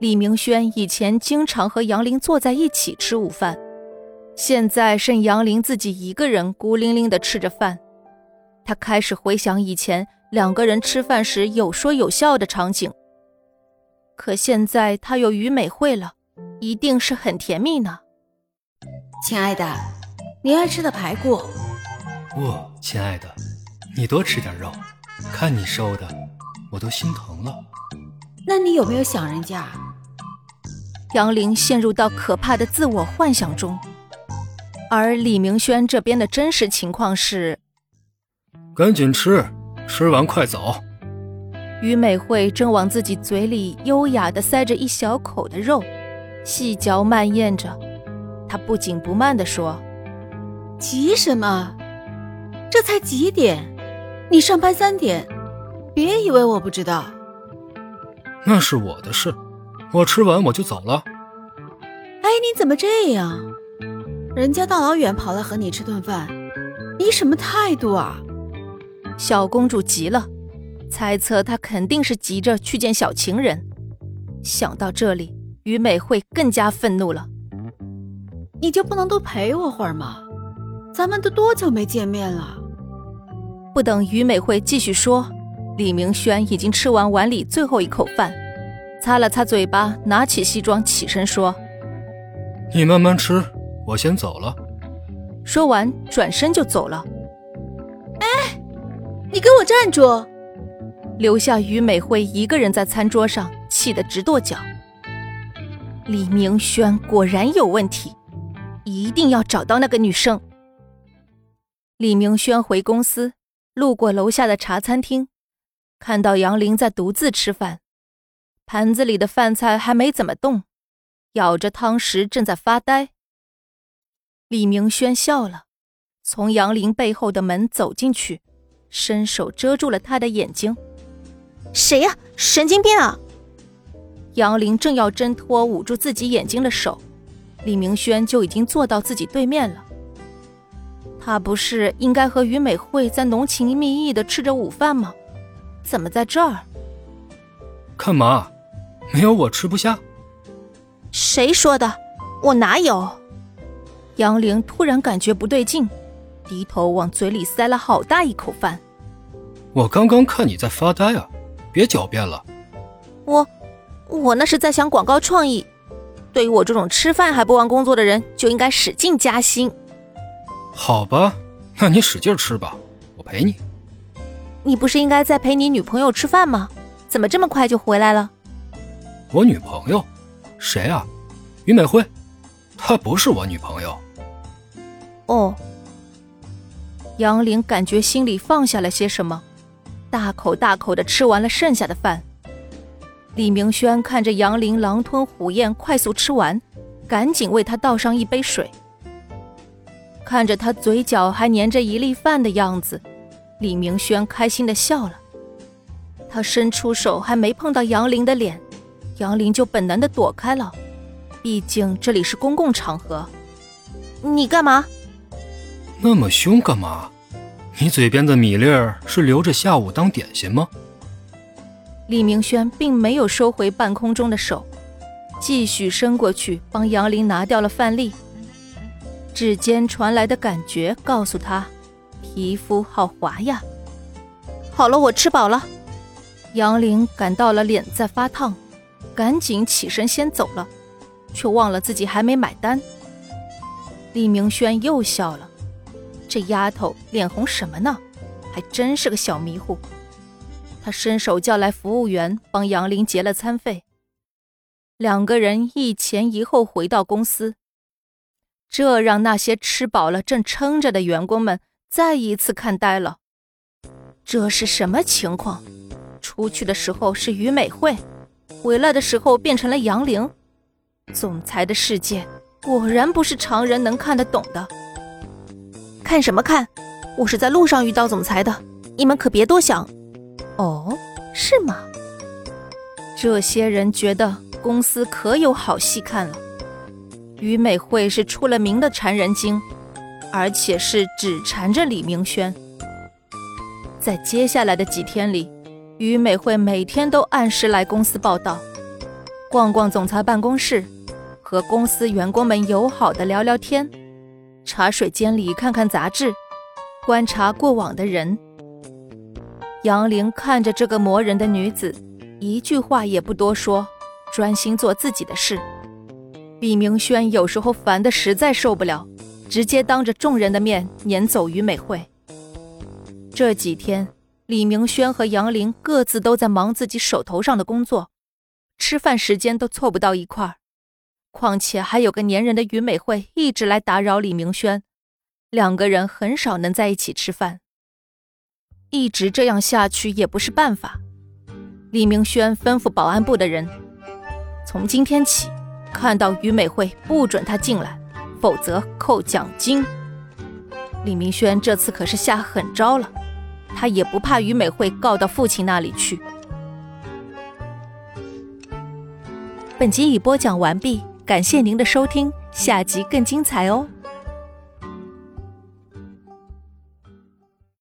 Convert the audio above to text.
李明轩以前经常和杨林坐在一起吃午饭，现在剩杨林自己一个人孤零零的吃着饭。他开始回想以前两个人吃饭时有说有笑的场景。可现在他有于美惠了，一定是很甜蜜呢。亲爱的，你爱吃的排骨。不，亲爱的，你多吃点肉，看你瘦的，我都心疼了。那你有没有想人家？杨玲陷入到可怕的自我幻想中，而李明轩这边的真实情况是：赶紧吃，吃完快走。于美惠正往自己嘴里优雅地塞着一小口的肉，细嚼慢咽着。她不紧不慢地说：“急什么？这才几点？你上班三点，别以为我不知道。那是我的事。”我吃完我就走了。哎，你怎么这样？人家大老远跑来和你吃顿饭，你什么态度啊？小公主急了，猜测他肯定是急着去见小情人。想到这里，于美惠更加愤怒了。你就不能多陪我会儿吗？咱们都多久没见面了？不等于美惠继续说，李明轩已经吃完碗里最后一口饭。擦了擦嘴巴，拿起西装，起身说：“你慢慢吃，我先走了。”说完，转身就走了。哎，你给我站住！留下于美惠一个人在餐桌上，气得直跺脚。李明轩果然有问题，一定要找到那个女生。李明轩回公司，路过楼下的茶餐厅，看到杨林在独自吃饭。盘子里的饭菜还没怎么动，咬着汤匙正在发呆。李明轩笑了，从杨林背后的门走进去，伸手遮住了他的眼睛。谁呀？神经病啊！杨林正要挣脱捂住自己眼睛的手，李明轩就已经坐到自己对面了。他不是应该和于美惠在浓情蜜意的吃着午饭吗？怎么在这儿？干嘛？没有我吃不下。谁说的？我哪有？杨玲突然感觉不对劲，低头往嘴里塞了好大一口饭。我刚刚看你在发呆啊，别狡辩了。我，我那是在想广告创意。对于我这种吃饭还不忘工作的人，就应该使劲加薪。好吧，那你使劲吃吧，我陪你。你不是应该在陪你女朋友吃饭吗？怎么这么快就回来了？我女朋友，谁啊？于美辉，她不是我女朋友。哦。杨玲感觉心里放下了些什么，大口大口的吃完了剩下的饭。李明轩看着杨玲狼吞虎咽，快速吃完，赶紧为她倒上一杯水。看着她嘴角还粘着一粒饭的样子，李明轩开心的笑了。他伸出手，还没碰到杨玲的脸。杨林就本能的躲开了，毕竟这里是公共场合。你干嘛？那么凶干嘛？你嘴边的米粒儿是留着下午当点心吗？李明轩并没有收回半空中的手，继续伸过去帮杨林拿掉了饭粒。指尖传来的感觉告诉他，皮肤好滑呀。好了，我吃饱了。杨林感到了脸在发烫。赶紧起身先走了，却忘了自己还没买单。李明轩又笑了，这丫头脸红什么呢？还真是个小迷糊。他伸手叫来服务员，帮杨林结了餐费。两个人一前一后回到公司，这让那些吃饱了正撑着的员工们再一次看呆了。这是什么情况？出去的时候是于美惠。回来的时候变成了杨玲，总裁的世界果然不是常人能看得懂的。看什么看？我是在路上遇到总裁的，你们可别多想。哦，是吗？这些人觉得公司可有好戏看了。于美惠是出了名的缠人精，而且是只缠着李明轩。在接下来的几天里。于美惠每天都按时来公司报道，逛逛总裁办公室，和公司员工们友好的聊聊天，茶水间里看看杂志，观察过往的人。杨玲看着这个磨人的女子，一句话也不多说，专心做自己的事。李明轩有时候烦得实在受不了，直接当着众人的面撵走于美惠。这几天，李明轩和杨林各自都在忙自己手头上的工作，吃饭时间都凑不到一块儿。况且还有个粘人的于美惠一直来打扰李明轩，两个人很少能在一起吃饭。一直这样下去也不是办法。李明轩吩咐保安部的人，从今天起。看到于美惠，不准她进来，否则扣奖金。李明轩这次可是下狠招了，他也不怕于美惠告到父亲那里去。本集已播讲完毕，感谢您的收听，下集更精彩哦。